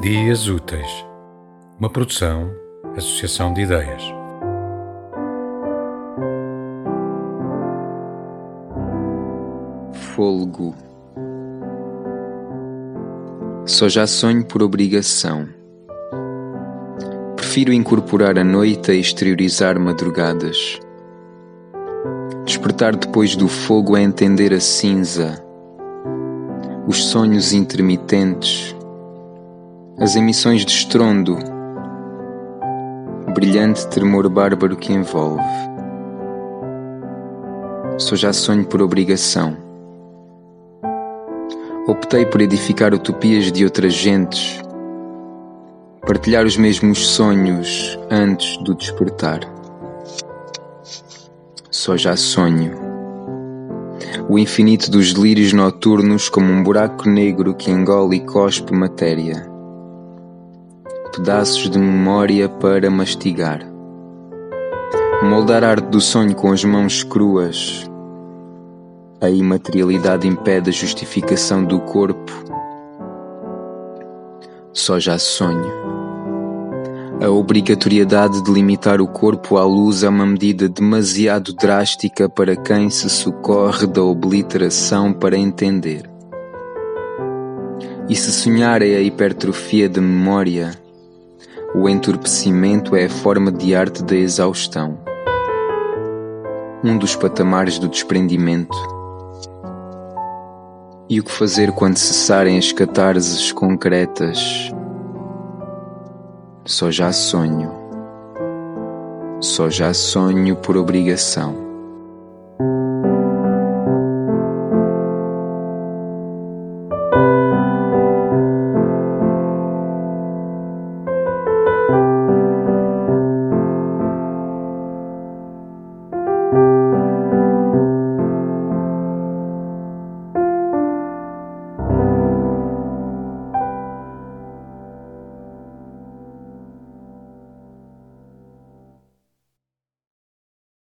Dias Úteis, uma produção, associação de ideias. Fôlego. Só já sonho por obrigação. Prefiro incorporar a noite a exteriorizar madrugadas. Despertar depois do fogo é entender a cinza, os sonhos intermitentes as emissões de estrondo, brilhante tremor bárbaro que envolve. Só já sonho por obrigação. Optei por edificar utopias de outras gentes, partilhar os mesmos sonhos antes do despertar. Só já sonho. O infinito dos delírios noturnos como um buraco negro que engole e cospe matéria pedaços de memória para mastigar. Moldar a arte do sonho com as mãos cruas. A imaterialidade impede a justificação do corpo. Só já sonho. A obrigatoriedade de limitar o corpo à luz é uma medida demasiado drástica para quem se socorre da obliteração para entender. E se sonhar é a hipertrofia de memória, o entorpecimento é a forma de arte da exaustão, um dos patamares do desprendimento. E o que fazer quando cessarem as catarses concretas? Só já sonho, só já sonho por obrigação.